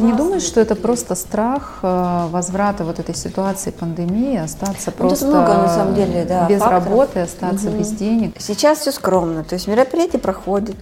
Ты не думаешь, что это просто страх э, возврата вот этой ситуации пандемии, остаться ну, просто много, на самом деле, да, без факторов. работы, остаться угу. без денег? Сейчас все скромно, то есть мероприятие проходит,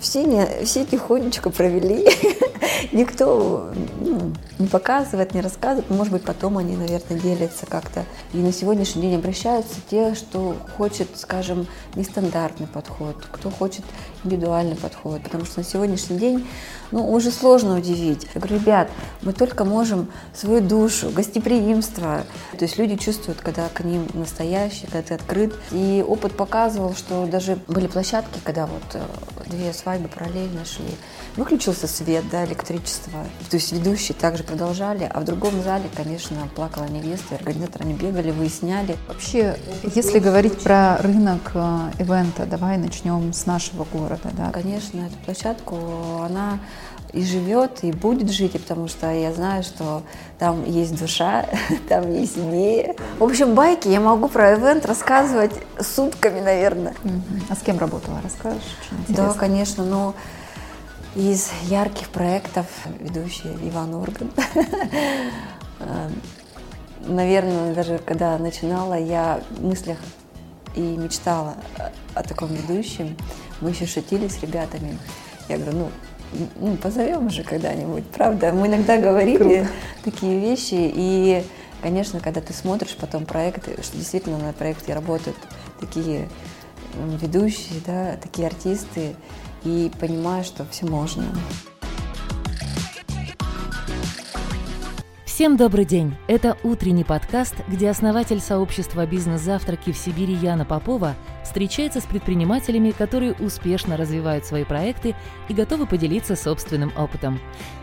все, не, все тихонечко провели, никто ну, не показывает, не рассказывает. Может быть, потом они, наверное, делятся как-то. И на сегодняшний день обращаются те, что хочет, скажем, нестандартный подход, кто хочет индивидуальный подход. Потому что на сегодняшний день ну, уже сложно удивить. Я говорю, ребят, мы только можем свою душу, гостеприимство. То есть люди чувствуют, когда к ним настоящий, когда ты открыт. И опыт показывал, что даже были площадки, когда вот э, две свадьбы параллельно шли. Выключился свет, да, электричество. То есть ведущие также продолжали, а в другом зале, конечно, плакала невеста, организаторы не бегали, выясняли. Вообще, если говорить про рынок э, ивента, давай начнем с нашего города, да? Конечно, эту площадку, она и живет, и будет жить, потому что я знаю, что там есть душа, там есть идеи. В общем, байки я могу про ивент рассказывать сутками, наверное. А с кем работала, расскажешь? Да, конечно, но из ярких проектов ведущий Иван Орган. Эм, наверное, даже когда начинала, я в мыслях и мечтала о таком ведущем. Мы еще шутили с ребятами. Я говорю, ну, ну, позовем же когда-нибудь, правда? Мы иногда говорили Круто. такие вещи, и, конечно, когда ты смотришь потом проекты, что действительно на проекте работают такие ведущие, да, такие артисты, и понимаешь, что все можно. Всем добрый день! Это утренний подкаст, где основатель сообщества «Бизнес-завтраки» в Сибири Яна Попова встречается с предпринимателями, которые успешно развивают свои проекты и готовы поделиться собственным опытом.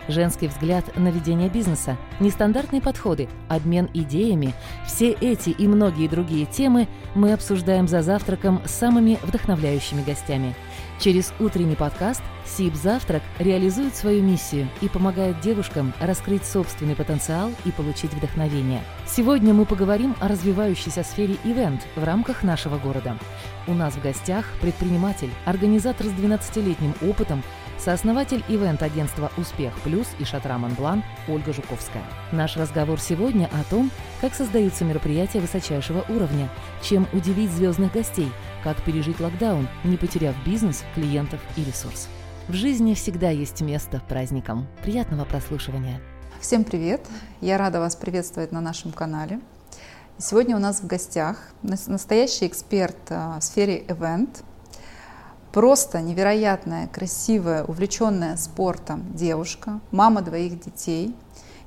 Женский взгляд на ведение бизнеса, нестандартные подходы, обмен идеями – все эти и многие другие темы мы обсуждаем за завтраком с самыми вдохновляющими гостями – Через утренний подкаст СИП «Завтрак» реализует свою миссию и помогает девушкам раскрыть собственный потенциал и получить вдохновение. Сегодня мы поговорим о развивающейся сфере ивент в рамках нашего города. У нас в гостях предприниматель, организатор с 12-летним опытом, сооснователь ивент-агентства «Успех Плюс» и «Шатра Монблан» Ольга Жуковская. Наш разговор сегодня о том, как создаются мероприятия высочайшего уровня, чем удивить звездных гостей – как пережить локдаун, не потеряв бизнес, клиентов и ресурс. В жизни всегда есть место праздникам. Приятного прослушивания. Всем привет! Я рада вас приветствовать на нашем канале. Сегодня у нас в гостях настоящий эксперт а, в сфере event, просто невероятная, красивая, увлеченная спортом девушка, мама двоих детей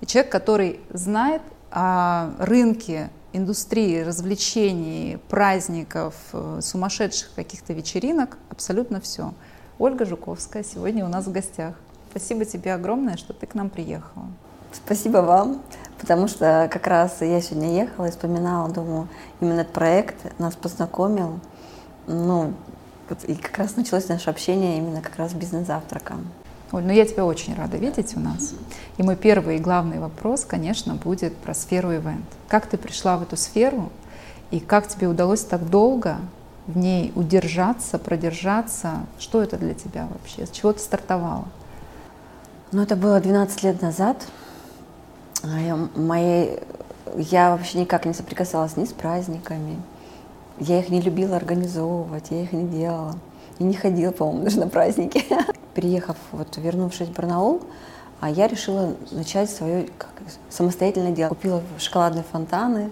и человек, который знает о рынке индустрии развлечений, праздников, э, сумасшедших каких-то вечеринок, абсолютно все. Ольга Жуковская сегодня у нас в гостях. Спасибо тебе огромное, что ты к нам приехала. Спасибо вам, потому что как раз я сегодня ехала и вспоминала, думаю, именно этот проект нас познакомил. Ну, и как раз началось наше общение именно как раз бизнес-завтраком. Оль, ну я тебя очень рада видеть у нас. И мой первый и главный вопрос, конечно, будет про сферу ивент. Как ты пришла в эту сферу и как тебе удалось так долго в ней удержаться, продержаться? Что это для тебя вообще? С чего ты стартовала? Ну, это было 12 лет назад. А мои, я вообще никак не соприкасалась ни с праздниками. Я их не любила организовывать, я их не делала. И не ходила, по-моему, даже на праздники. Переехав, вот, вернувшись в Барнаул, а я решила начать свое как, самостоятельное дело. Купила шоколадные фонтаны,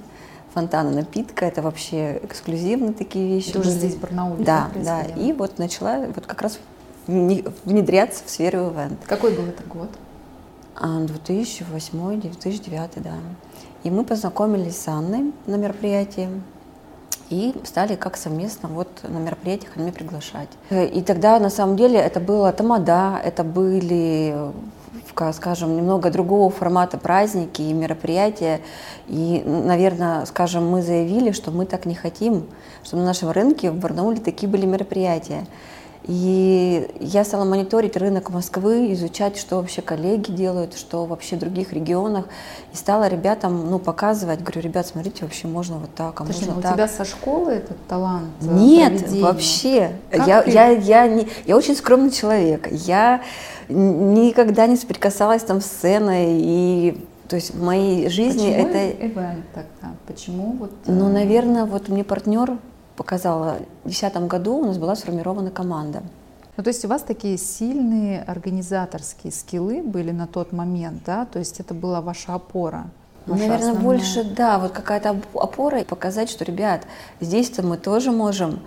фонтаны напитка, это вообще эксклюзивные такие вещи. Ты уже здесь в Барнауле? Да, да. И вот начала вот как раз внедряться в сферу ивент. Какой был это год? 2008-2009, а, да. И мы познакомились с Анной на мероприятии и стали как совместно вот на мероприятиях меня приглашать. И тогда на самом деле это было тамада, это были скажем, немного другого формата праздники и мероприятия. И, наверное, скажем, мы заявили, что мы так не хотим, что на нашем рынке в Барнауле такие были мероприятия. И я стала мониторить рынок Москвы, изучать, что вообще коллеги делают, что вообще в других регионах. И стала ребятам ну, показывать, говорю, ребят, смотрите, вообще можно вот так, а Подожди, можно у так. тебя со школы этот талант? э, Нет, проведения? вообще. Как Я, ты- я, я, не, я очень скромный человек. Я никогда не соприкасалась там с сценой. И, то есть в моей жизни Почему это... ивент тогда? Почему вот? Ну, э, наверное, вот мне партнер показал, в 2010 году у нас была сформирована команда. Ну, то есть у вас такие сильные организаторские скиллы были на тот момент, да? То есть это была ваша опора? ваша Наверное, основная? больше, да, вот какая-то оп- опора, и показать, что, ребят, здесь-то мы тоже можем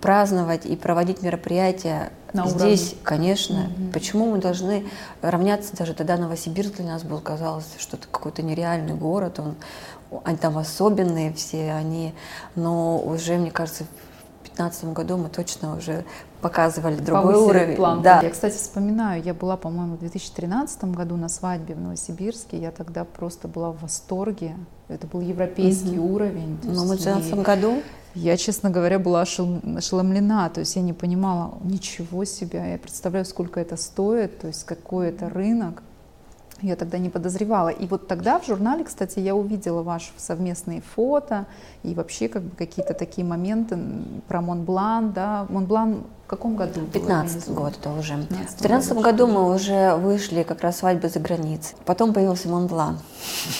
праздновать и проводить мероприятия. На здесь, уровне. конечно. Мгм. Почему мы должны равняться? Даже тогда Новосибирск для нас был, казалось, что это какой-то нереальный город. Он, они там особенные все, они, но уже, мне кажется, в 2015 году мы точно уже показывали другой Повысили уровень. планку. Да. Я, кстати, вспоминаю, я была, по-моему, в 2013 году на свадьбе в Новосибирске. Я тогда просто была в восторге. Это был европейский уровень. то Но мы в есть 2012 и году Я, честно говоря, была ошел- ошеломлена. То есть я не понимала, ничего себе. Я представляю, сколько это стоит, то есть какой это рынок. Я тогда не подозревала. И вот тогда в журнале, кстати, я увидела ваши совместные фото и вообще как бы какие-то такие моменты про Монблан, да. Монблан в каком году? был 15 организован? год это уже. 15 В 13 году. году мы уже вышли как раз свадьбы за границей. Потом появился Монблан.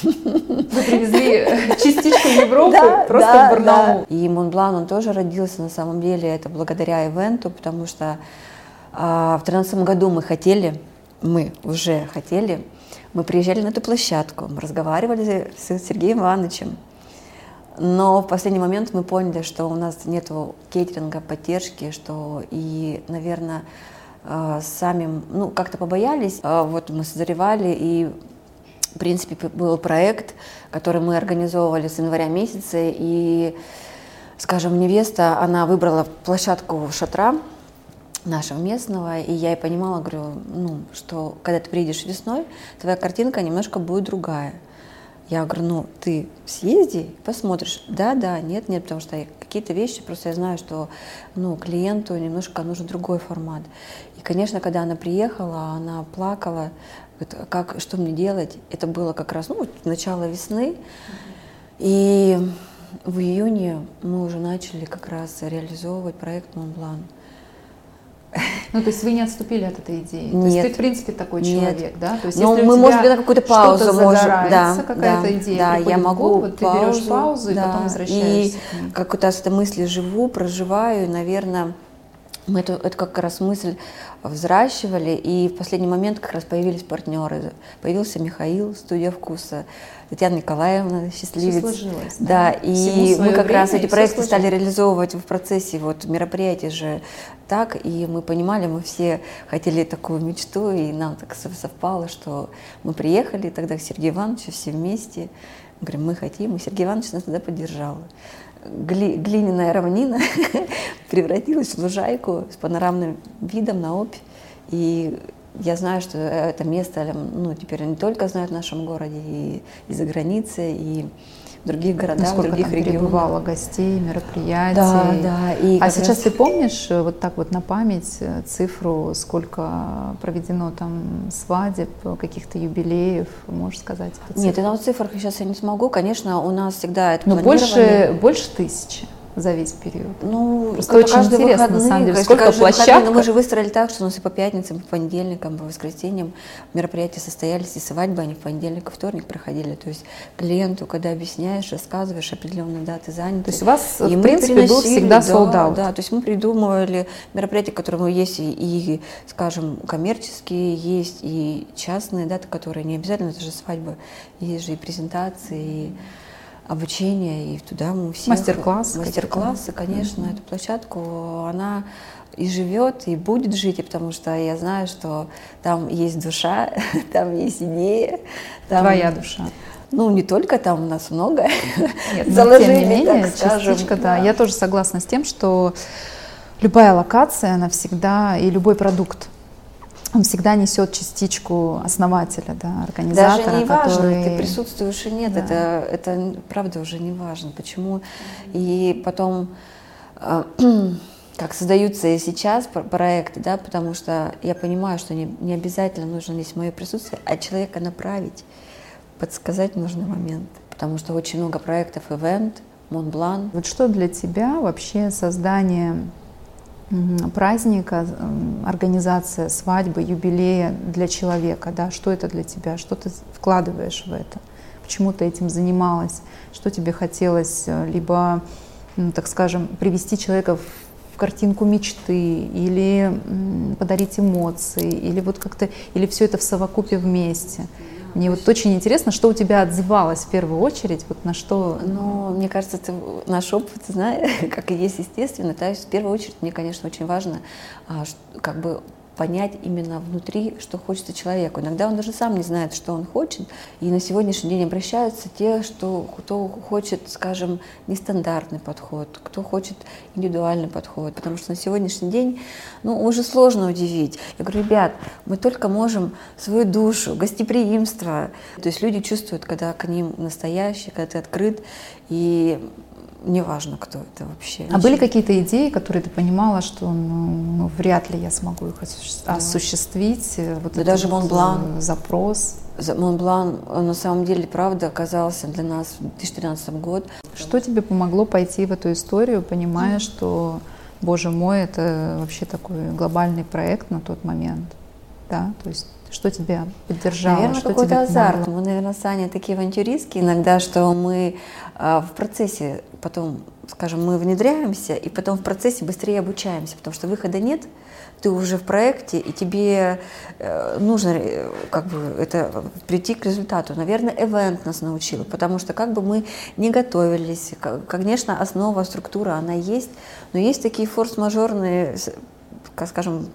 Вы привезли частичку Европы просто в Барнаул. И Монблан, он тоже родился на самом деле, это благодаря ивенту, потому что а, в 13 году мы хотели, мы уже хотели, мы приезжали на эту площадку, мы разговаривали с Сергеем Ивановичем, но в последний момент мы поняли, что у нас нет кейтеринга, поддержки, что и, наверное, э, сами, ну, как-то побоялись. А Вот мы созревали, и, в принципе, был проект, который мы организовывали с января месяца, и, скажем, невеста, она выбрала площадку шатра, нашего местного, и я и понимала, говорю, ну, что когда ты приедешь весной, твоя картинка немножко будет другая. Я говорю, ну, ты съезди посмотришь. Да, да, нет, нет, потому что какие-то вещи, просто я знаю, что, ну, клиенту немножко нужен другой формат. И, конечно, когда она приехала, она плакала, говорит, «А как, что мне делать? Это было как раз, ну, начало весны, и в июне мы уже начали как раз реализовывать проект Монблан. Ну, то есть вы не отступили от этой идеи? То есть Нет. ты, в принципе, такой Нет. человек, да? То есть Ну, если мы, может быть, на какую-то паузу что-то можем, да, какая-то да, идея да, я могу голову, вот ты берешь паузу и да, потом возвращаешься И к ней. как вот с этой мысли живу, проживаю, и, наверное, мы эту, это как раз мысль взращивали, и в последний момент как раз появились партнеры. Появился Михаил, студия вкуса, Татьяна Николаевна, счастливец. сложилось, Да, да. И мы как раз эти проекты стали реализовывать в процессе вот мероприятий же так, и мы понимали, мы все хотели такую мечту, и нам так сов- совпало, что мы приехали тогда к Сергею Ивановичу все вместе, говорим, мы хотим, и Сергей Иванович нас тогда поддержал. Гли- глиняная равнина превратилась в лужайку с панорамным видом на Обь, и я знаю, что это место ну, теперь не только знают в нашем городе, и, и за границей, и в других городах, в Насколько других там регионах. прибывало гостей, мероприятий. Да, да. И А сейчас раз- ты помнишь э, вот так вот на память э, цифру, сколько проведено там свадеб, каких-то юбилеев, можешь сказать? Нет, это вот цифрах сейчас я не смогу. Конечно, у нас всегда это Но планирование. больше, больше тысячи за весь период. Ну, Просто очень интересно, на выходные, самом деле, конечно, сколько выходные, площадка. но мы же выстроили так, что у нас и по пятницам, и по понедельникам, по воскресеньям мероприятия состоялись, и свадьбы, они в понедельник и вторник проходили. То есть клиенту, когда объясняешь, рассказываешь определенные даты заняты. То есть у вас, И в мы принципе, был всегда да, out. Да, то есть мы придумывали мероприятия, которые есть и, и, скажем, коммерческие, есть и частные даты, которые не обязательно, это же свадьба, есть же и презентации, и обучение, и туда мы все... Мастер-классы Мастер-классы, конечно, эту площадку, она и живет, и будет жить, и потому что я знаю, что там есть душа, там есть идея. Там, Твоя душа. Ну, не только там, у нас много. Нет, заложили, тем не менее, так скажем. частичка, да. Я тоже согласна с тем, что любая локация, она всегда, и любой продукт, он всегда несет частичку основателя, да, организатора, Даже не важно, который... ты присутствуешь и нет, Да. это, это правда уже не важно. Почему? И потом, э, как создаются и сейчас проекты, да, потому что я понимаю, что не, не обязательно нужно здесь мое присутствие, а человека направить, подсказать нужный момент, потому что очень много проектов, ивент, Монблан. Вот что для тебя вообще создание праздника, организация свадьбы, юбилея для человека, да, что это для тебя, что ты вкладываешь в это, почему ты этим занималась, что тебе хотелось, э, либо, так скажем, привести человека в картинку мечты, или подарить эмоции, или вот как-то, или все это в совокупе вместе. Мне вот очень интересно, что у тебя отзывалось в первую очередь, вот на что... Ну, мне кажется, это наш опыт, знаешь, как и есть естественно. Есть в первую очередь мне, конечно, очень важно а, как бы понять именно внутри, что хочется человеку. Иногда он даже сам не знает, что он хочет. И на сегодняшний день обращаются те, что, кто хочет, скажем, нестандартный подход, кто хочет индивидуальный подход. Потому что на сегодняшний день ну, уже сложно удивить. Я говорю, ребят, мы только можем свою душу, гостеприимство. То есть люди чувствуют, когда к ним настоящий, когда ты открыт. И неважно, кто это вообще. А были какие-то идеи, которые ты понимала, что ну, ну, вряд ли я смогу их осуществить? Э, вот да даже вот Монблан. Э, запрос. Монблан, на самом деле, правда, оказался для нас в 2013 год. Что тебе помогло пойти в эту историю, понимая, mm. что, боже мой, это вообще такой глобальный проект на тот момент? Да, то есть что тебя поддержало? Наверное, какой-то азарт. Мы, наверное, с Аней такие авантюристские иногда, что мы э, в процессе потом, скажем, мы внедряемся, и потом в процессе быстрее обучаемся, потому что выхода нет, ты уже в проекте, и тебе э, нужно э, как бы это прийти к результату. Наверное, event нас научил, потому что как бы мы не готовились, конечно, основа, структура, она есть, но есть такие форс-мажорные, скажем,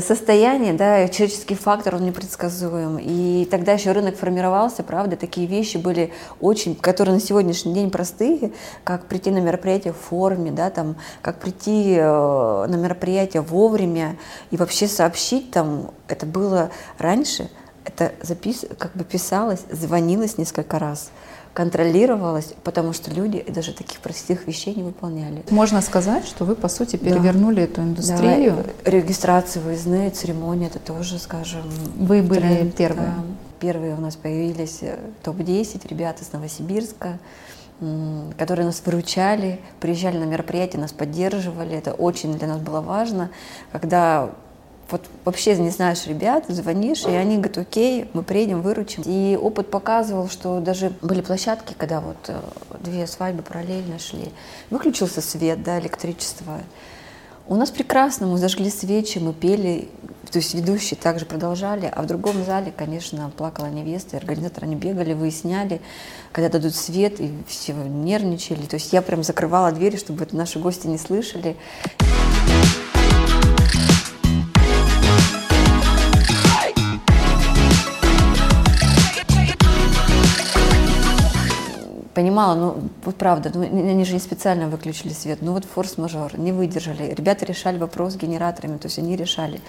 состояние, да, человеческий фактор, он непредсказуем. И тогда еще рынок формировался, правда, такие вещи были очень, которые на сегодняшний день простые, как прийти на мероприятие в форме, да, там, как прийти э, на мероприятие вовремя и вообще сообщить там, это было раньше, это запис, как бы писалось, звонилось несколько раз контролировалось, потому что люди даже таких простых вещей не выполняли. Можно сказать, что вы, по сути, перевернули да. эту индустрию. Да, регистрация выездные, церемонии, это тоже, скажем... Вы были тренд, первые. Да. Первые у нас появились э, топ-10 ребят из Новосибирска, которые нас выручали, приезжали на мероприятия, нас поддерживали. Это очень для нас было важно, когда вот вообще не знаешь ребят, звонишь, и они говорят, окей, мы приедем, выручим. И опыт показывал, что даже были площадки, когда вот э, две свадьбы параллельно шли. Выключился свет, да, электричество. У нас прекрасно, мы зажгли свечи, мы пели, то есть ведущие также продолжали, а в другом зале, конечно, плакала невеста, и организаторы они бегали, выясняли, когда дадут свет, и все нервничали. То есть я прям закрывала двери, чтобы это наши гости не слышали. Понимала, ну вот правда, ну, они же не специально выключили свет, ну вот форс-мажор, не выдержали. Ребята решали вопрос с генераторами, то есть они решали.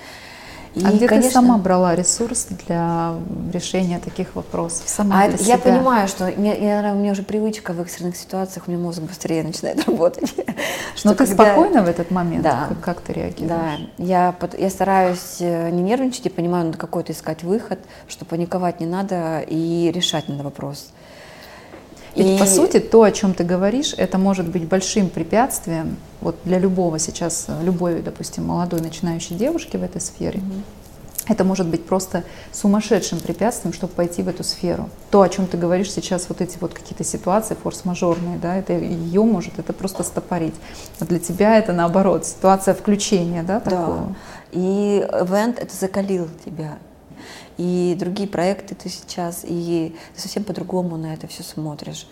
И, а где конечно, ты сама брала ресурс для решения таких вопросов? Сама а я понимаю, что я, я, у меня уже привычка в экстренных ситуациях, у меня мозг быстрее начинает работать. Но ты когда... спокойна в этот момент? Да. Как, как ты реагируешь? Да, я, я стараюсь э, не нервничать и понимаю, надо какой-то искать выход, что паниковать не надо и решать надо вопрос. Ведь, и... по сути, то, о чем ты говоришь, это может быть большим препятствием вот для любого сейчас, любой, допустим, молодой начинающей девушки в этой сфере. Mm-hmm. Это может быть просто сумасшедшим препятствием, чтобы пойти в эту сферу. То, о чем ты говоришь сейчас, вот эти вот какие-то ситуации форс-мажорные, да, это ее может это просто стопорить. А для тебя это наоборот, ситуация включения, да, такого. Да. И ивент это закалил тебя и другие проекты ты сейчас, и ты совсем по-другому на это все смотришь.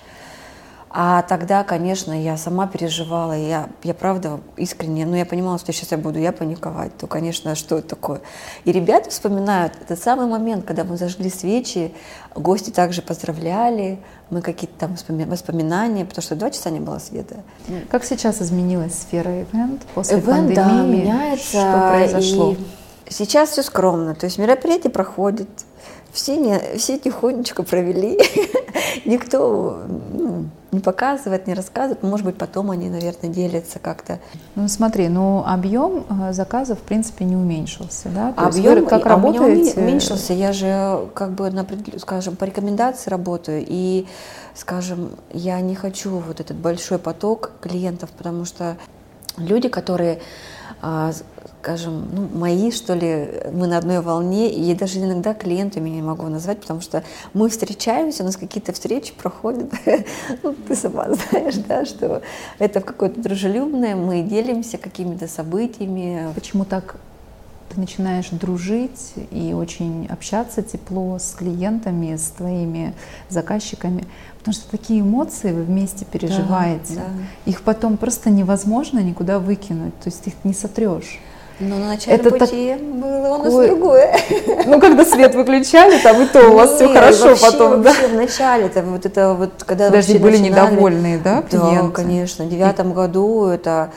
А тогда, конечно, я сама переживала, я, я правда искренне, ну я понимала, что сейчас я буду я паниковать, то, конечно, что это такое. И ребята вспоминают этот самый момент, когда мы зажгли свечи, гости также поздравляли, мы какие-то там воспоминания, потому что два часа не было света. Как сейчас изменилась сфера ивент после event, пандемии? Да, меняется. Что произошло? И Сейчас все скромно, то есть мероприятие проходит, все, не, все тихонечко провели, никто ну, не показывает, не рассказывает, может быть, потом они, наверное, делятся как-то. Ну смотри, ну объем э, заказов, в принципе, не уменьшился, да? То объем как а работаете? уменьшился, я же как бы, на, скажем, по рекомендации работаю, и, скажем, я не хочу вот этот большой поток клиентов, потому что люди, которые а, скажем, ну, мои, что ли, мы на одной волне, и даже иногда клиентами не могу назвать, потому что мы встречаемся, у нас какие-то встречи проходят, ну, ты сама знаешь, да, что это какое-то дружелюбное, мы делимся какими-то событиями. Почему так ты начинаешь дружить и очень общаться тепло с клиентами, с твоими заказчиками, потому что такие эмоции вы вместе переживаете. Да, да. Их потом просто невозможно никуда выкинуть, то есть их не сотрешь. Но на начале это пути так... было у нас другое. Ну, когда свет выключали, там и то у вас все хорошо потом, да? в начале, это вот это вот, когда Даже были недовольные, да, клиенты? Да, конечно. В девятом году это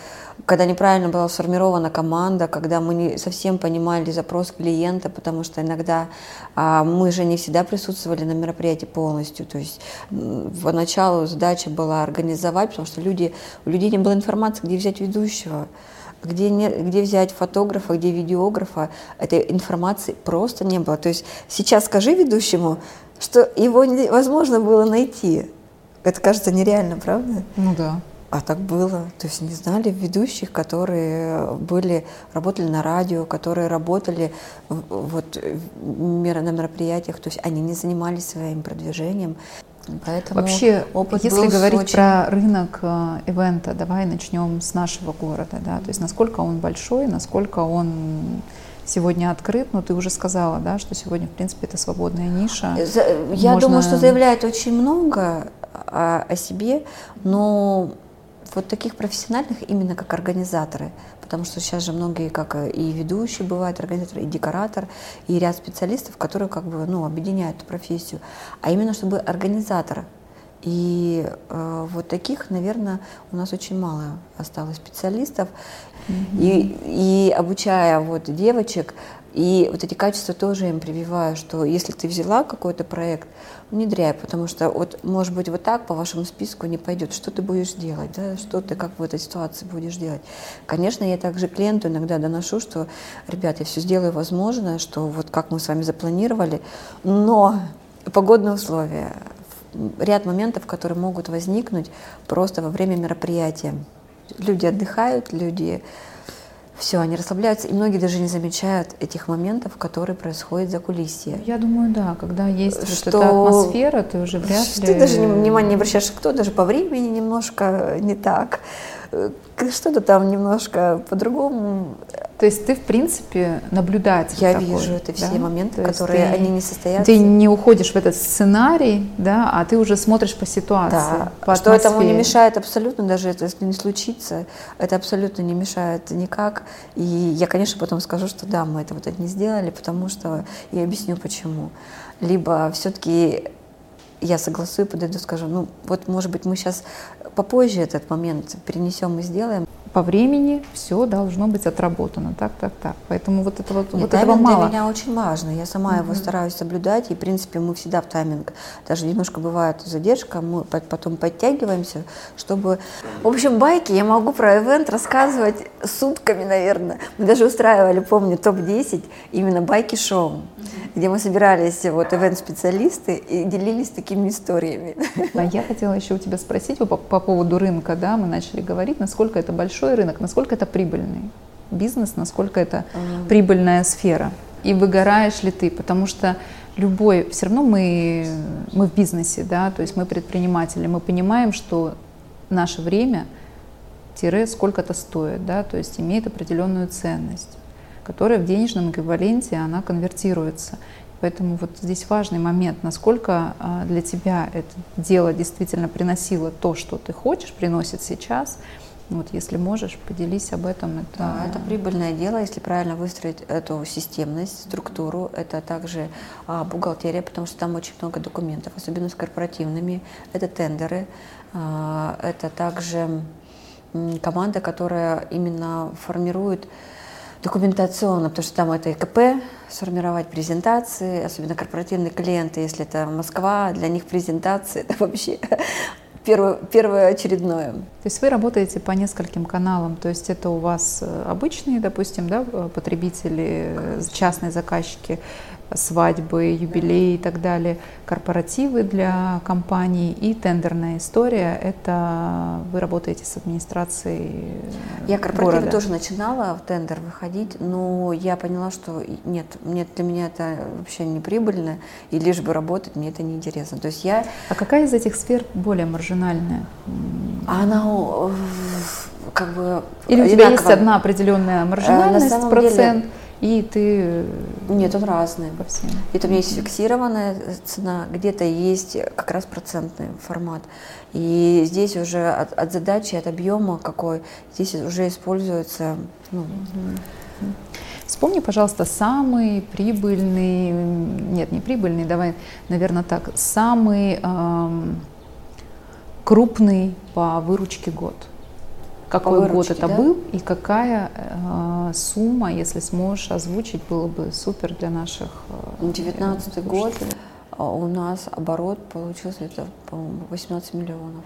когда неправильно была сформирована команда, когда мы не совсем понимали запрос клиента, потому что иногда а, мы же не всегда присутствовали на мероприятии полностью. То есть поначалу задача была организовать, потому что люди, у людей не было информации, где взять ведущего где, не, где взять фотографа, где видеографа, этой информации просто не было. То есть сейчас скажи ведущему, что его невозможно было найти. Это кажется нереально, правда? Ну да. А так было. То есть не знали ведущих, которые были, работали на радио, которые работали вот, на мероприятиях. То есть они не занимались своим продвижением. Поэтому Вообще, опыт если говорить очень... про рынок э, ивента, давай начнем с нашего города, да, то есть насколько он большой, насколько он сегодня открыт, но ты уже сказала, да, что сегодня, в принципе, это свободная ниша. Я Можно... думаю, что заявляет очень много о, о себе, но вот таких профессиональных именно как организаторы, потому что сейчас же многие, как и ведущие бывают, организаторы, и декоратор, и ряд специалистов, которые как бы, ну, объединяют эту профессию, а именно чтобы организатор. И э, вот таких, наверное, у нас очень мало осталось специалистов. Mm-hmm. И, и обучая вот девочек, и вот эти качества тоже им прививаю, что если ты взяла какой-то проект, внедряй, потому что вот, может быть, вот так по вашему списку не пойдет. Что ты будешь делать, да? что ты как в этой ситуации будешь делать? Конечно, я также клиенту иногда доношу, что, ребят, я все сделаю возможное, что вот как мы с вами запланировали, но погодные условия, ряд моментов, которые могут возникнуть просто во время мероприятия. Люди отдыхают, люди все, они расслабляются, и многие даже не замечают этих моментов, которые происходят за кулисье. Я думаю, да, когда есть что вот эта атмосфера, ты уже вряд ли... Ты даже внимания не обращаешь, кто даже по времени немножко не так, что-то там немножко по-другому. То есть ты, в принципе, наблюдатель Я такой, вижу это все да? моменты, То которые ты, они не состоятся. Ты не уходишь в этот сценарий, да, а ты уже смотришь по ситуации, да. по Что этому не мешает абсолютно, даже если не случится, это абсолютно не мешает никак. И я, конечно, потом скажу, что да, мы это вот это не сделали, потому что я объясню почему. Либо все-таки я согласую, подойду, скажу, ну вот, может быть, мы сейчас попозже этот момент перенесем и сделаем по времени все должно быть отработано, так, так, так. Поэтому вот, это вот, Нет, вот этого мало. для меня очень важно. Я сама mm-hmm. его стараюсь соблюдать, и, в принципе, мы всегда в тайминг. Даже немножко бывает задержка, мы потом подтягиваемся, чтобы... В общем, байки я могу про ивент рассказывать сутками, наверное. Мы даже устраивали, помню, топ-10 именно байки-шоу, mm-hmm. где мы собирались, вот, ивент-специалисты, и делились такими историями. А я хотела еще у тебя спросить по, по поводу рынка, да, мы начали говорить, насколько это большой большой рынок, насколько это прибыльный бизнес, насколько это mm. прибыльная сфера. И выгораешь ли ты, потому что любой, все равно мы, мы в бизнесе, да, то есть мы предприниматели, мы понимаем, что наше время тире сколько-то стоит, да, то есть имеет определенную ценность, которая в денежном эквиваленте, она конвертируется. Поэтому вот здесь важный момент, насколько а, для тебя это дело действительно приносило то, что ты хочешь, приносит сейчас – вот если можешь, поделись об этом. Это... Да, это прибыльное дело, если правильно выстроить эту системность, структуру. Это также а, бухгалтерия, потому что там очень много документов, особенно с корпоративными. Это тендеры, а, это также команда, которая именно формирует документационно, потому что там это ИКП, сформировать презентации, особенно корпоративные клиенты, если это Москва, для них презентации это вообще первое, первое очередное. То есть вы работаете по нескольким каналам, то есть это у вас э, обычные, допустим, да, потребители, э, частные заказчики, свадьбы, юбилеи и так далее, корпоративы для компаний и тендерная история. Это вы работаете с администрацией Я корпоративы города. тоже начинала в тендер выходить, но я поняла, что нет, мне, для меня это вообще не прибыльно, и лишь бы работать, мне это не интересно. То есть я... А какая из этих сфер более маржинальная? Она как бы... Или у тебя есть одна определенная маржинальность, процент? Деле и ты... Нет, он разный. По всем. Это у меня есть фиксированная цена, где-то есть как раз процентный формат. И здесь уже от, от задачи, от объема какой, здесь уже используется... Ну, Вспомни, пожалуйста, самый прибыльный, нет, не прибыльный, давай, наверное, так, самый эм, крупный по выручке год – какой выручке, год это да? был и какая э, сумма, если сможешь озвучить, было бы супер для наших. Э, 19 год а у нас оборот получился это, по-моему, 18 миллионов.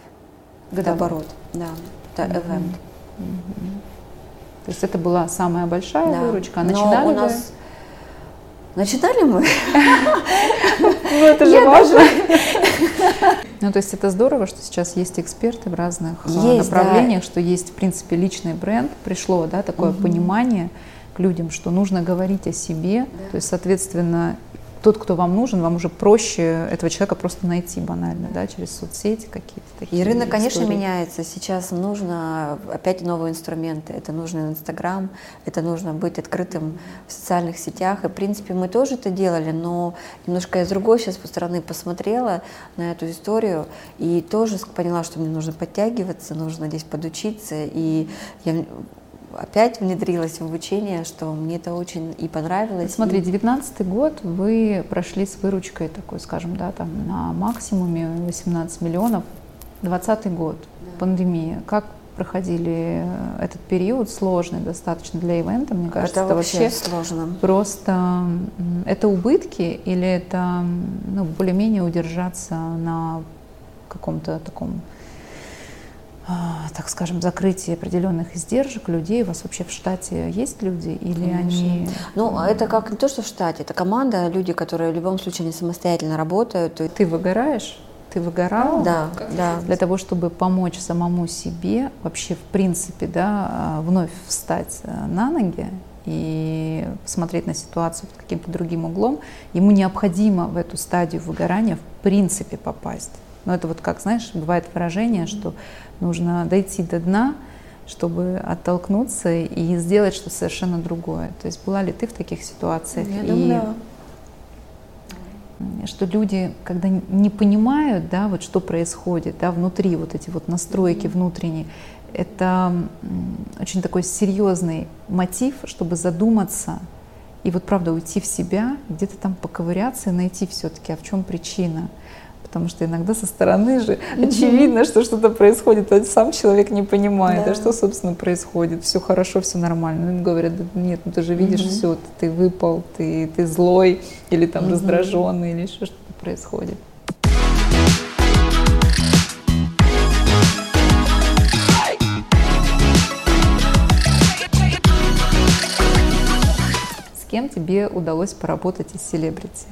Годооборот, да, это mm-hmm. event. Mm-hmm. То есть это была самая большая да. выручка. А начинали Но у нас Начинали мы? Ну, это же важно. Ну, то есть это здорово, что сейчас есть эксперты в разных а, есть, направлениях, да. что есть, в принципе, личный бренд. Пришло, да, такое угу. понимание к людям, что нужно говорить о себе. Да. То есть, соответственно, тот, кто вам нужен, вам уже проще этого человека просто найти банально, да, через соцсети какие-то такие. И рынок, истории. конечно, меняется. Сейчас нужно опять новые инструменты. Это нужно Инстаграм, это нужно быть открытым в социальных сетях. И, в принципе, мы тоже это делали, но немножко я с другой сейчас по стороны посмотрела на эту историю и тоже поняла, что мне нужно подтягиваться, нужно здесь подучиться. И я опять внедрилась в обучение, что мне это очень и понравилось. Смотри, девятнадцатый год вы прошли с выручкой такой, скажем, да, там на максимуме 18 миллионов. Двадцатый год, да. пандемия. Как проходили этот период сложный достаточно для ивента, мне кажется, это, это вообще сложно. Просто это убытки или это ну, более-менее удержаться на каком-то таком так скажем, закрытие определенных издержек людей? У вас вообще в штате есть люди или Конечно. они... Ну, это как не то, что в штате, это команда, люди, которые в любом случае не самостоятельно работают. Ты выгораешь? Ты выгорал? Да, да. Для того, чтобы помочь самому себе, вообще, в принципе, да, а, вновь встать э, на ноги и посмотреть на ситуацию под каким-то другим углом, ему необходимо в эту стадию выгорания в принципе попасть. Но это вот как, знаешь, бывает выражение, что нужно дойти до дна, чтобы оттолкнуться и сделать что-то совершенно другое. То есть была ли ты в таких ситуациях? Я и думаю, что люди, когда не понимают, да, вот что происходит, да, внутри, вот эти вот настройки внутренние, это очень такой серьезный мотив, чтобы задуматься и вот правда уйти в себя, где-то там поковыряться и найти все-таки, а в чем причина. Потому что иногда со стороны же mm-hmm. очевидно, что что-то происходит, а сам человек не понимает, да. а что, собственно, происходит. Все хорошо, все нормально. Ну, говорят, нет, ну ты же видишь mm-hmm. все, ты выпал, ты, ты злой, или там mm-hmm. раздраженный, или еще что-то происходит. С кем тебе удалось поработать из селебрити?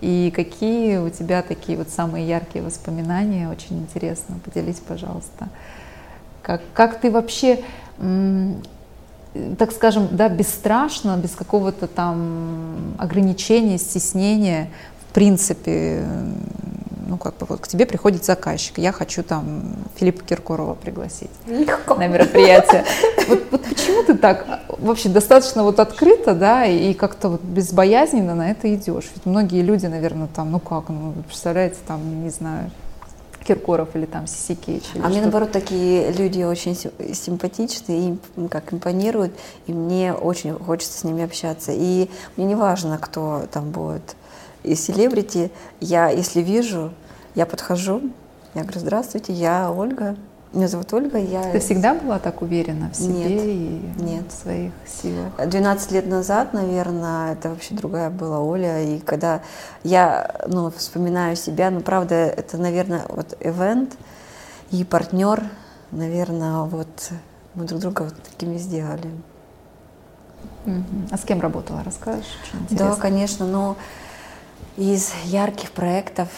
И какие у тебя такие вот самые яркие воспоминания? Очень интересно. Поделись, пожалуйста. Как, как ты вообще, так скажем, да, бесстрашно, без какого-то там ограничения, стеснения, в принципе, ну, как бы вот к тебе приходит заказчик, я хочу там Филиппа Киркорова пригласить Легко. на мероприятие. Вот, вот почему ты так вообще достаточно вот открыто, да, и как-то вот безбоязненно на это идешь? Ведь многие люди, наверное, там, ну как, ну, представляете, там, не знаю, Киркоров или там Сисикевич. А мне наоборот такие люди очень симпатичные, и как импонируют, и мне очень хочется с ними общаться. И мне не важно, кто там будет из селебрити. Я, если вижу, я подхожу, я говорю, здравствуйте, я Ольга, Меня зовут Ольга, я... Ты всегда была так уверена в себе Нет. и Нет. в своих силах? 12 лет назад, наверное, это вообще другая была Оля. И когда я ну, вспоминаю себя, ну, правда, это, наверное, вот ивент и партнер, наверное, вот мы друг друга вот такими сделали. А с кем работала? Расскажешь? Да, конечно, но из ярких проектов,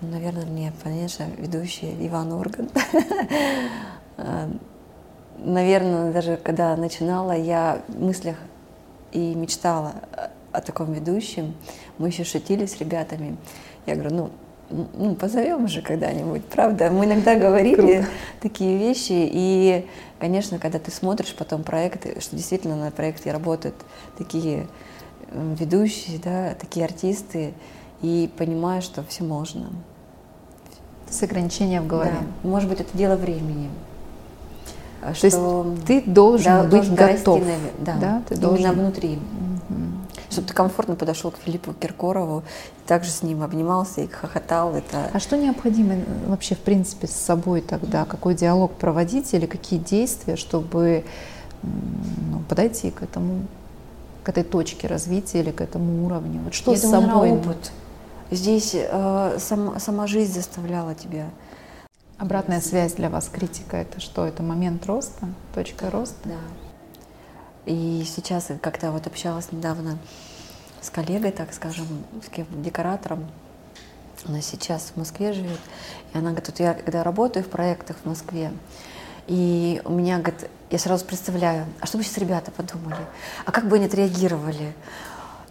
ну, наверное, мне, конечно, ведущий Иван Ургант. Э, Наверное, даже когда начинала, я в мыслях и мечтала о- таком ведущем. Мы еще шутили с ребятами. Я говорю, ну, ну позовем же когда-нибудь, правда? Мы иногда говорили такие вещи, и, конечно, когда ты смотришь потом проекты, что действительно на проекте работают такие ведущие, да, такие артисты, и понимаешь, что все можно. Есть ограничения в голове. Да. Может быть, это дело времени. То есть что ты должен да, быть должен готов. наве- да, Да, ты именно должен. внутри. Мгм. Чтобы ты комфортно подошел к Филиппу Киркорову, также с ним обнимался и хохотал. Это А что необходимо э, вообще, в принципе, с собой тогда? Какой диалог проводить или какие действия, чтобы ну, подойти к этому, к этой точке развития или к этому уровню? Вот что Я с думаю, собой? опыт. Здесь э, сам- сама жизнь заставляла тебя. Обратная связь для вас, критика, это что? Это момент роста, точка роста? Да. И сейчас я как-то вот общалась недавно с коллегой, так скажем, с кем декоратором. Она сейчас в Москве живет. И она говорит, вот я когда работаю в проектах в Москве, и у меня, говорит, я сразу представляю, а что бы сейчас ребята подумали? А как бы они отреагировали?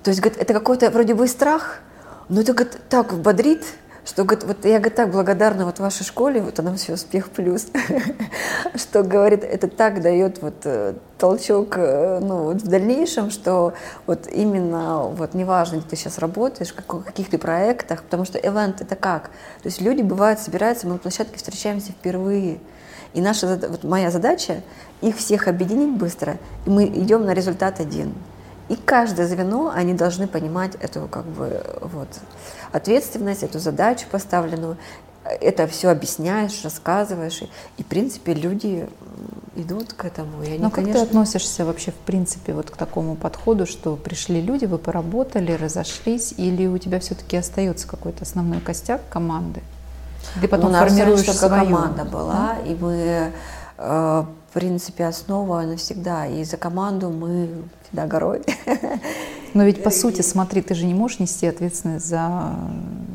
То есть, говорит, это какой-то вроде бы страх, но это, говорит, так бодрит, что, говорит, вот я, говорит, так благодарна вот вашей школе, вот она все успех плюс, что, говорит, это так дает вот э, толчок, э, ну, вот в дальнейшем, что вот именно, вот неважно, где ты сейчас работаешь, в каких, ты проектах, потому что ивент это как? То есть люди бывают, собираются, мы на площадке встречаемся впервые, и наша, вот моя задача их всех объединить быстро, и мы идем на результат один. И каждое звено, они должны понимать эту как бы вот ответственность, эту задачу поставленную. Это все объясняешь, рассказываешь. И, и, в принципе, люди идут к этому. И они, Но как конечно, ты относишься вообще, в принципе, вот к такому подходу, что пришли люди, вы поработали, разошлись, или у тебя все-таки остается какой-то основной костяк команды? Ты потом у нас формируешь раньше свою, команда была, и мы, в принципе, основа навсегда. И за команду мы всегда горой. Но ведь по сути, смотри, ты же не можешь нести ответственность за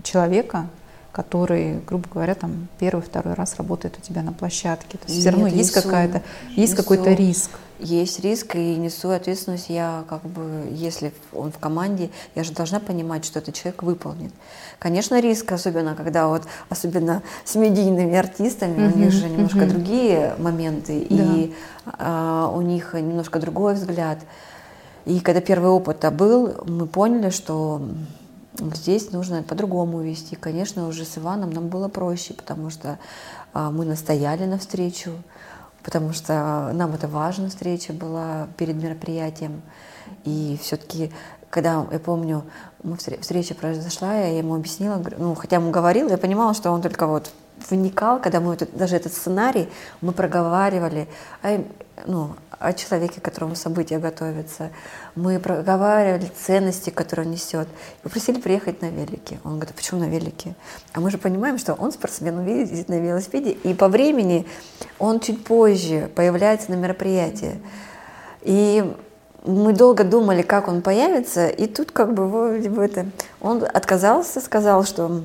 человека, который, грубо говоря, там первый, второй раз работает у тебя на площадке. То есть все Нет, равно есть какая-то, есть какой-то риск. Есть риск, и несу ответственность я, как бы, если он в команде, я же должна понимать, что этот человек выполнит. Конечно, риск, особенно когда вот, особенно с медийными артистами, у Мгм, них же немножко мгм. другие моменты, и а, у них немножко другой взгляд. И когда первый опыт был, мы поняли, что здесь нужно по-другому вести. Конечно, уже с Иваном нам было проще, потому что а, мы настояли на встречу, потому что нам это важно, встреча была перед мероприятием. И все-таки, когда, я помню, мы встр- встреча произошла, я ему объяснила, ну, хотя ему говорила, я понимала, что он только вот вникал, когда мы даже этот сценарий мы проговаривали, о, ну, о человеке, к которому события готовятся. Мы проговаривали ценности, которые он несет. Попросили приехать на велике. Он говорит, а почему на велике? А мы же понимаем, что он спортсмен, он ездит на велосипеде, и по времени он чуть позже появляется на мероприятии. И мы долго думали, как он появится, и тут как бы бы это... Он отказался, сказал, что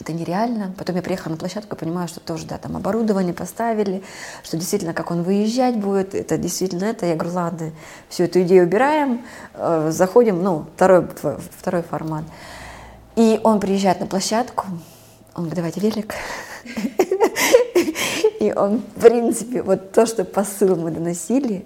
это нереально. Потом я приехала на площадку и понимаю, что тоже, да, там оборудование поставили, что действительно, как он выезжать будет, это действительно это. Я говорю, ладно, всю эту идею убираем, э, заходим, ну, второй, второй формат. И он приезжает на площадку, он говорит, давайте велик. И он, в принципе, вот то, что посыл мы доносили,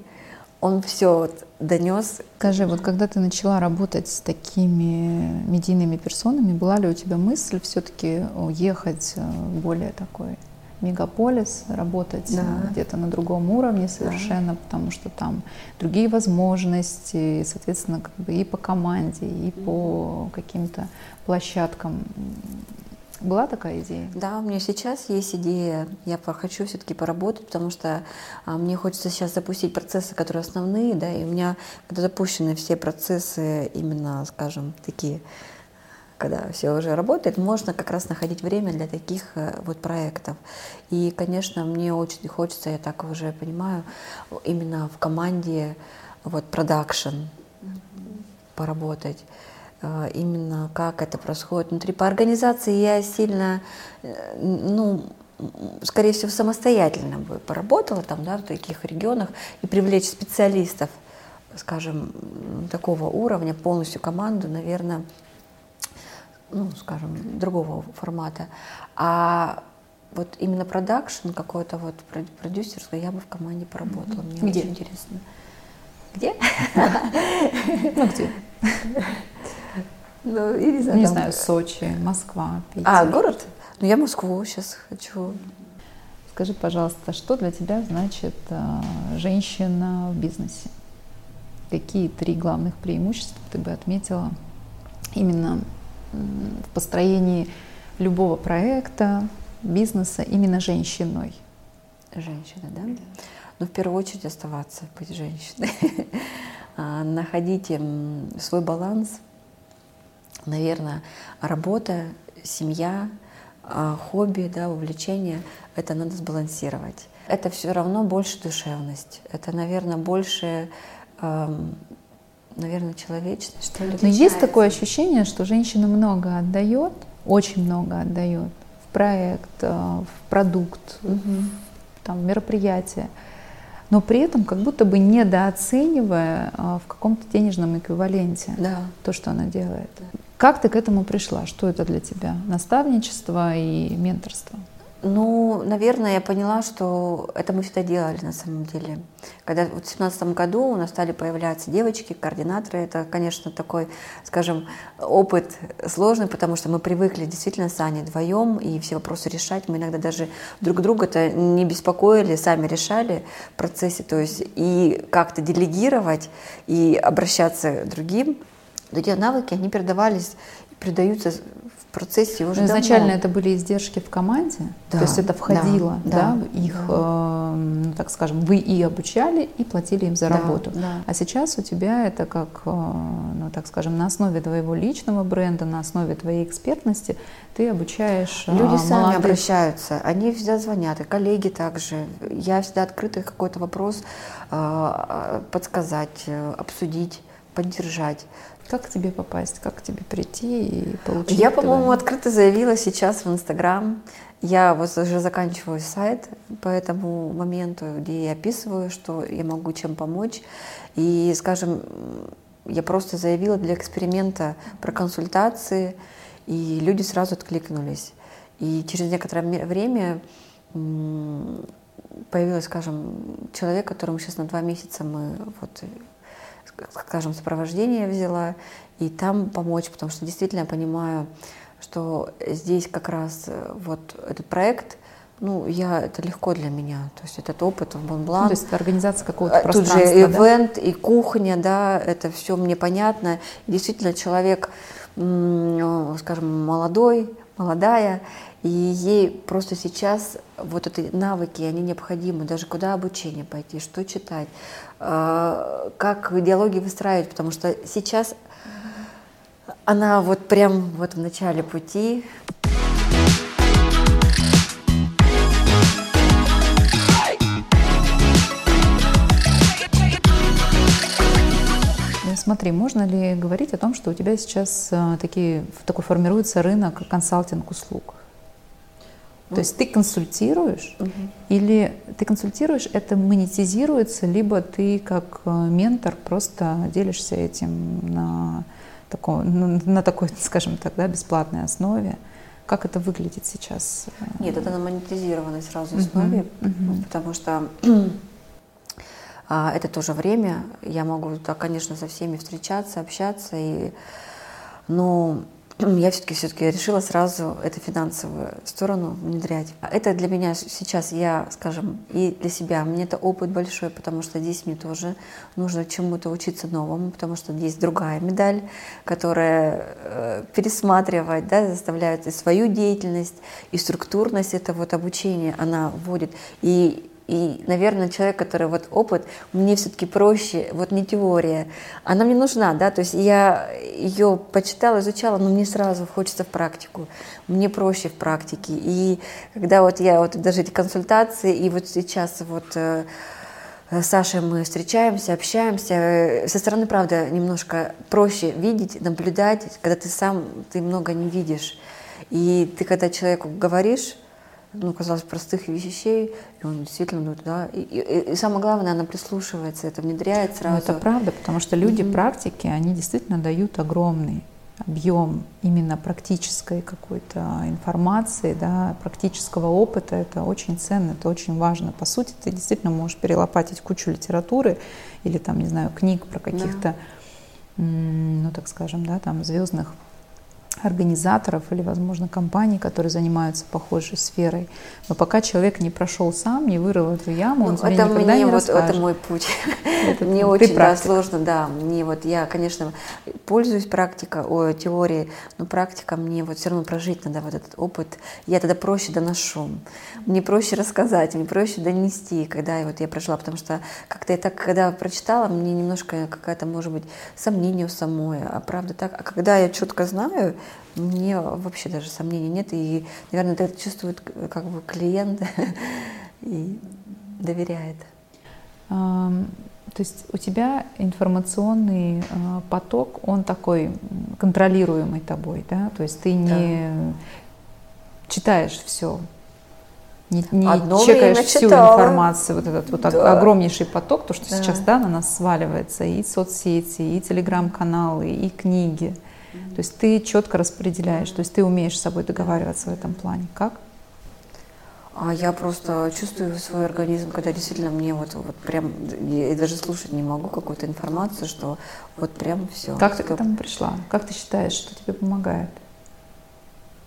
он все вот донес. Скажи, вот когда ты начала работать с такими медийными персонами, была ли у тебя мысль все-таки уехать в более такой мегаполис, работать Да. где-то на другом уровне совершенно, потому что там другие возможности, соответственно, как бы и по команде, и по каким-то площадкам Была такая идея? Да, у меня сейчас есть идея. Я хочу все-таки поработать, потому что а, мне хочется сейчас запустить процессы, которые основные, да, и у меня, когда запущены все процессы именно, скажем, такие, когда все уже работает, можно как раз находить время для таких э, вот проектов. И, конечно, мне очень хочется, я так уже понимаю, именно в команде вот продакшн поработать. А, именно как это происходит внутри. По организации я сильно, э, ну, скорее всего, самостоятельно бы поработала там, да, в таких регионах и привлечь специалистов, скажем, такого уровня, полностью команду, наверное, ну, скажем, другого формата. А вот именно продакшн какой-то вот продюсерский я бы в команде поработала. Мне Где? очень интересно. Где? Ну, где? Ну, я не знаю. Не там- знаю, Сочи, Москва, Питер. А, город? Ну, я Москву сейчас хочу. Скажи, пожалуйста, что для тебя значит а, женщина в бизнесе? Какие три главных преимущества ты бы отметила именно в построении любого проекта, бизнеса именно женщиной? Женщина, да? Ну, в первую очередь оставаться, быть женщиной. А, Находить м, свой баланс. Наверное, работа, семья, а, хобби, да, увлечение, это надо сбалансировать. Это все равно больше душевность. Это, наверное, больше, эм, наверное, человечность, что ли. Но есть такое ощущение, что женщина много отдает, очень много отдает в проект, э, в продукт, Мгм. там, в мероприятие, но при этом как будто бы недооценивая а, в каком-то денежном эквиваленте Да. то, что она делает. Как ты к этому пришла? Что это для тебя? Наставничество и менторство? Ну, наверное, я поняла, что это мы всегда делали на самом деле. Когда в семнадцатом году у нас стали появляться девочки, координаторы, это, конечно, такой, скажем, опыт сложный, потому что мы привыкли действительно с Аней вдвоем и все вопросы решать. Мы иногда даже друг друга-то не беспокоили, сами решали в процессе, то есть и как-то делегировать, и обращаться к другим. Эти навыки, они передавались, передаются процессе уже Ну, давно. изначально это были издержки в команде, Да, то есть это входило, да, да, да, их, да. э, ну, так скажем, вы и обучали, и платили им за Да, работу. да. А сейчас у тебя это как, э, ну, так скажем, на основе твоего личного бренда, на основе твоей экспертности ты обучаешь э, Люди сами молодых. обращаются, они всегда звонят, и коллеги также. Я всегда открыта какой-то вопрос э, подсказать, э, обсудить, поддержать. Как к тебе попасть, как к тебе прийти и получить? Я, по-моему, открыто заявила сейчас в Инстаграм. Я вот уже заканчиваю сайт по этому моменту, где я описываю, что я могу чем помочь. И, скажем, я просто заявила для эксперимента про консультации, и люди сразу откликнулись. И через некоторое время м, появился, скажем, человек, которому сейчас на два месяца мы вот скажем, сопровождение взяла, и там помочь, потому что действительно я понимаю, что здесь как раз э, вот этот проект, ну, я, это легко для меня, то есть этот опыт в Ну, Монблан, то есть это организация какого-то а, Тут же пространства, да? ивент и кухня, да, это все мне понятно. И действительно, человек, м, скажем, молодой, молодая, и ей просто сейчас вот эти навыки, они необходимы, даже куда обучение пойти, что читать, э, как диалоги выстраивать, потому что сейчас она вот прям вот в начале пути, Ну, Смотри, можно ли говорить о том, что у тебя сейчас э, такие, такой формируется рынок консалтинг-услуг? То есть ты консультируешь, или ты консультируешь, это монетизируется, либо ты как э, ментор просто делишься этим на такой, ну, на такой, скажем так, да, бесплатной основе. Как это выглядит сейчас? Нет, это на монетизированной сразу основе, мгм. потому что а, это тоже время. Я могу, да, конечно, со всеми встречаться, общаться. И, но я все-таки все-таки решила сразу эту финансовую сторону внедрять. Это для меня сейчас, я, скажем, и для себя, мне это опыт большой, потому что здесь мне тоже нужно чему-то учиться новому, потому что есть другая медаль, которая э, пересматривает, да, заставляет и свою деятельность, и структурность это вот обучение, она вводит. И и, наверное, человек, который вот опыт, мне все-таки проще, вот не теория, она мне нужна, да, то есть я ее почитала, изучала, но мне сразу хочется в практику, мне проще в практике. И когда вот я вот даже эти консультации, и вот сейчас вот э, с Сашей мы встречаемся, общаемся. Э, со стороны, правда, немножко проще видеть, наблюдать, когда ты сам, ты много не видишь. И ты, когда человеку говоришь, ну, казалось, простых вещей, и он действительно, ну, да, и, и, и самое главное, она прислушивается, это внедряет сразу. Ну, это правда, потому что люди mm-hmm. практики, они действительно дают огромный объем именно практической какой-то информации, да, практического опыта, это очень ценно, это очень важно. По сути, ты действительно можешь перелопатить кучу литературы или там, не знаю, книг про каких-то, да. ну, так скажем, да, там звездных организаторов или, возможно, компаний, которые занимаются похожей сферой. Но пока человек не прошел сам, не вырыл эту яму, он ну, тебе это никогда мне не вот, расскажет. Это мой путь. Это мне очень да, сложно, да. Мне вот я, конечно, пользуюсь практикой, о, теорией, но практика мне вот все равно прожить надо вот этот опыт. Я тогда проще доношу. Мне проще рассказать, мне проще донести, когда вот я прожила, потому что как-то я так, когда прочитала, мне немножко какая-то, может быть, сомнение у самой, а правда так. А когда я четко знаю, мне вообще даже сомнений нет. И, наверное, это чувствует как бы клиент и доверяет. То есть у тебя информационный а, поток, он такой контролируемый тобой, да? То есть ты не да. читаешь все, не, не Одно чекаешь всю читала. информацию, вот этот вот да. огромнейший поток, то, что да. сейчас да, на нас сваливается, и соцсети, и телеграм-каналы, и книги. То есть ты четко распределяешь, то есть ты умеешь с собой договариваться в этом плане. Как? А я просто чувствую свой организм, когда действительно мне вот, вот прям, я даже слушать не могу какую-то информацию, что вот прям все. Как ты к этому пришла? Как ты считаешь, что тебе помогает?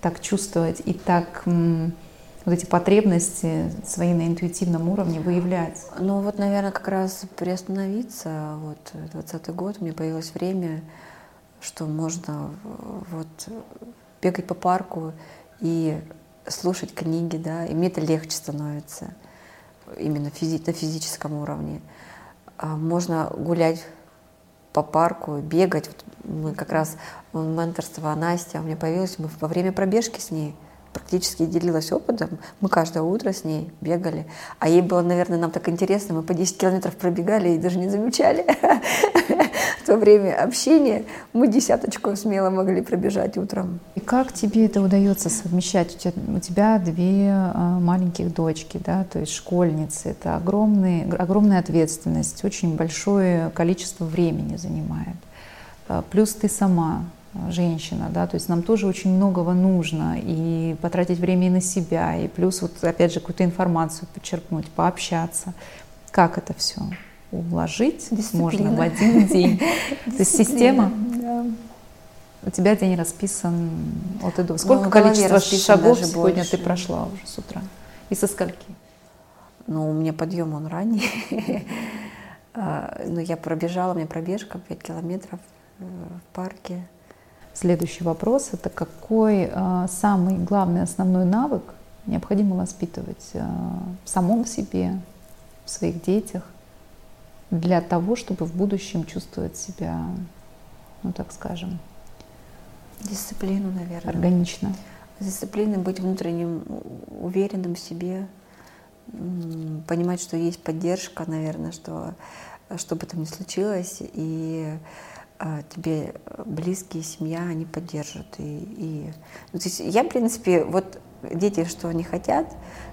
Так чувствовать и так вот эти потребности свои на интуитивном уровне выявлять? Ну вот, наверное, как раз приостановиться. Вот, 20 год, мне появилось время, что можно вот бегать по парку и слушать книги, да, и мне это легче становится именно физи на физическом уровне. А можно гулять по парку, бегать. Вот мы как раз менторство Настя у меня появилось, мы во время пробежки с ней практически делилась опытом. Мы каждое утро с ней бегали. А ей было, наверное, нам так интересно. Мы по 10 километров пробегали и даже не замечали. В то время общения мы десяточку смело могли пробежать утром. И как тебе это удается совмещать? У тебя, у тебя две а, маленьких дочки, да, то есть школьницы. Это огромный, огромная ответственность, очень большое количество времени занимает. А, плюс ты сама женщина, да, то есть нам тоже очень многого нужно, и потратить время и на себя, и плюс вот опять же какую-то информацию подчеркнуть, пообщаться. Как это все уложить Дисциплина. можно в один день? То есть система? У тебя день расписан от и до. Сколько ну, количество шагов сегодня ты прошла уже с утра? И со скольки? Ну, у меня подъем он ранний. А, Но ну, я пробежала, у меня пробежка 5 километров э, в парке. Следующий вопрос – это какой э, самый главный основной навык необходимо воспитывать э, в самом себе, в своих детях, для того, чтобы в будущем чувствовать себя, ну так скажем, Дисциплину, наверное. Органично. Дисциплины, быть внутренним уверенным в себе, понимать, что есть поддержка, наверное, что что бы там ни случилось, и а, тебе близкие, семья, они поддержат. И, и... Ну, то есть я, в принципе, вот дети, что они хотят,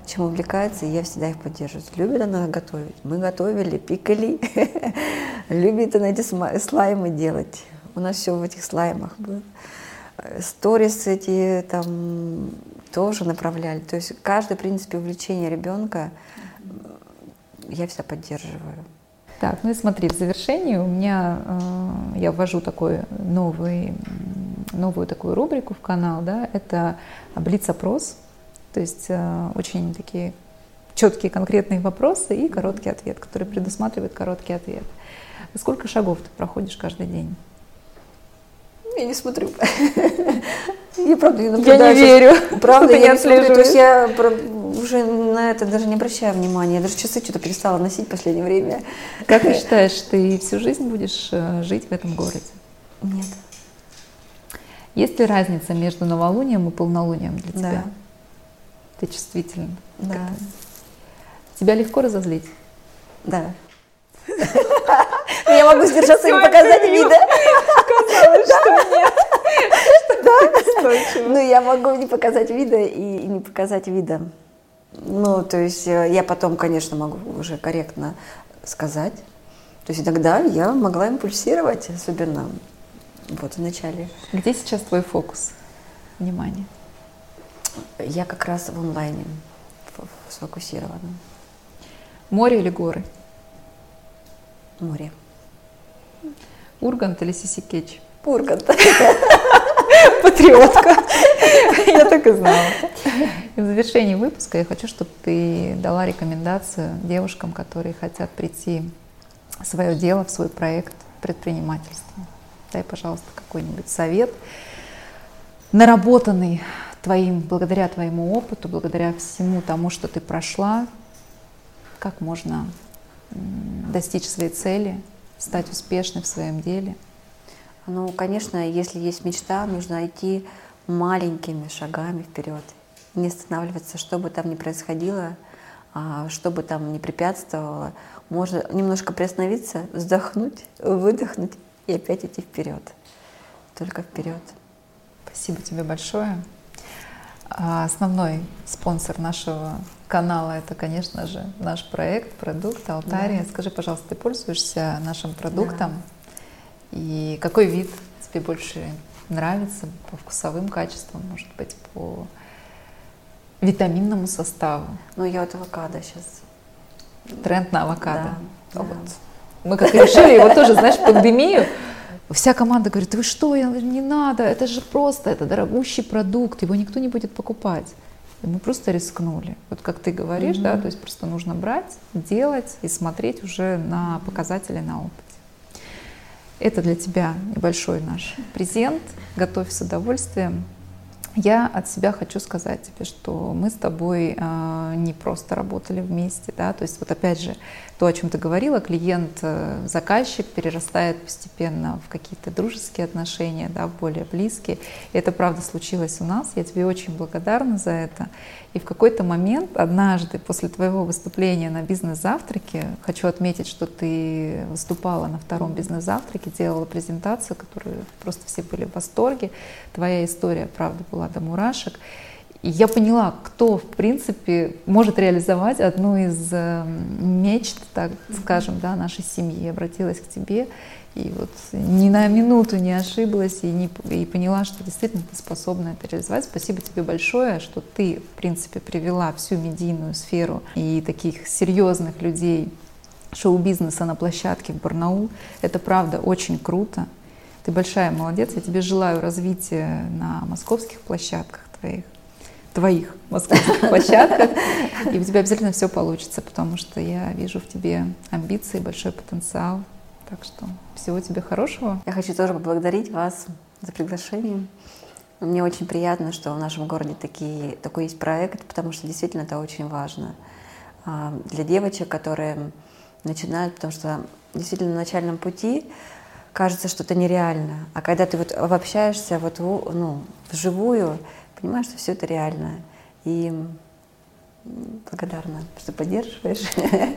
чем увлекаются, я всегда их поддерживаю. Любит она готовить. Мы готовили, пикали. Любит она эти слаймы делать. У нас все в этих слаймах было. Сторис эти там тоже направляли. То есть каждое, в принципе, увлечение ребенка я всегда поддерживаю. Так, ну и смотри, в завершении у меня, э, я ввожу такой новый новую такую рубрику в канал, да, это блиц-опрос, то есть э, очень такие четкие конкретные вопросы и короткий ответ, который предусматривает короткий ответ. Сколько шагов ты проходишь каждый день? Я не смотрю. Я правда не наблюдаю. Я не верю. Правда, я не смотрю. То есть я уже на это даже не обращаю внимания. Я даже часы что-то перестала носить в последнее время. Как ты считаешь, ты всю жизнь будешь э, жить в этом городе? Нет. Есть ли разница между новолунием и полнолунием для тебя? Да. Ты чувствительна? Да. Тебя легко разозлить? Да. Я могу сдержаться и показать вида. Казалось, что нет. Да? Ну, я могу не показать вида и не показать вида. Ну, то есть э, я потом, конечно, могу уже корректно сказать. То есть иногда я могла импульсировать, особенно вот в начале. Где сейчас твой фокус внимания? Я как раз в онлайне сфокусирована. Море или горы? Море. Ургант или Сисикеч? Ургант. Патриотка. Я так и знала. И в завершении выпуска я хочу, чтобы ты дала рекомендацию девушкам, которые хотят прийти в свое дело, в свой проект предпринимательства. Дай, пожалуйста, какой-нибудь совет, наработанный твоим, благодаря твоему опыту, благодаря всему тому, что ты прошла, как можно достичь своей цели, стать успешной в своем деле? Ну, конечно, если есть мечта, нужно идти маленькими шагами вперед, не останавливаться, что бы там ни происходило, а, что бы там ни препятствовало. Можно немножко приостановиться, вздохнуть, выдохнуть и опять идти вперед. Только вперед. Спасибо тебе большое. А основной спонсор нашего канала это, конечно же, наш проект, продукт Алтария. Да. Скажи, пожалуйста, ты пользуешься нашим продуктом? Да. И какой вид тебе больше нравится по вкусовым качествам, может быть, по витаминному составу? Ну, я от авокадо сейчас. Тренд на авокадо. Да. Вот. Мы как решили его тоже, знаешь, пандемию Вся команда говорит, вы что, я, не надо, это же просто, это дорогущий продукт, его никто не будет покупать. И мы просто рискнули. Вот как ты говоришь, mm-hmm. да, то есть просто нужно брать, делать и смотреть уже на показатели на опыте. Это для тебя небольшой наш презент. Готовь с удовольствием. Я от себя хочу сказать тебе, что мы с тобой э, не просто работали вместе, да, то есть вот опять же то, о чем ты говорила, клиент, э, перерастает постепенно в какие-то дружеские отношения, да, более близкие. И это правда случилось у нас. Я тебе очень благодарна за это. И в какой-то момент, однажды, после твоего выступления на бизнес-завтраке, хочу отметить, что ты выступала на втором бизнес-завтраке, делала презентацию, которую просто все были в восторге. Твоя история, правда, была до мурашек. И я поняла, кто, в принципе, может реализовать одну из эм, мечт, так скажем, да, нашей семьи. Я обратилась к тебе и вот ни на минуту не ошиблась и, не, и поняла, что действительно ты способна это реализовать. Спасибо тебе большое, что ты, в принципе, привела всю медийную сферу и таких серьезных людей шоу-бизнеса на площадке в Барнаул. Это правда очень круто. Ты большая молодец. Я тебе желаю развития на московских площадках твоих твоих московских площадках, и у тебя обязательно все получится, потому что я вижу в тебе амбиции, большой потенциал. Так что всего тебе хорошего. Я хочу тоже поблагодарить вас за приглашение. Мне очень приятно, что в нашем городе такие, такой есть проект, потому что действительно это очень важно а, для девочек, которые начинают, потому что действительно на начальном пути кажется, что это нереально. А когда ты вот обобщаешься вот ну, вживую, понимаю, что все это реально. И благодарна, что поддерживаешь.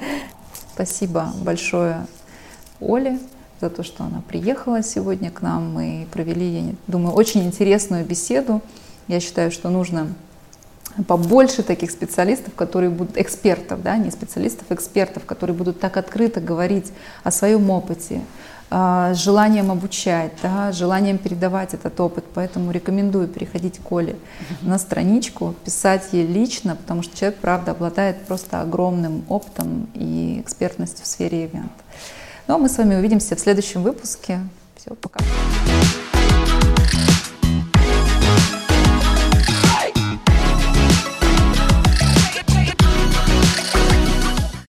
Спасибо большое Оле за то, что она приехала сегодня к нам. Мы провели, я думаю, очень интересную беседу. Я считаю, что нужно побольше таких специалистов, которые будут экспертов, да, не специалистов, экспертов, которые будут так открыто говорить о своем опыте, а, желанием обучать, да, желанием передавать этот опыт. Поэтому рекомендую переходить к Оле на страничку, писать ей лично, потому что человек, правда, обладает просто огромным опытом и экспертностью в сфере ивента. Ну а мы с вами увидимся в следующем выпуске. Все, пока.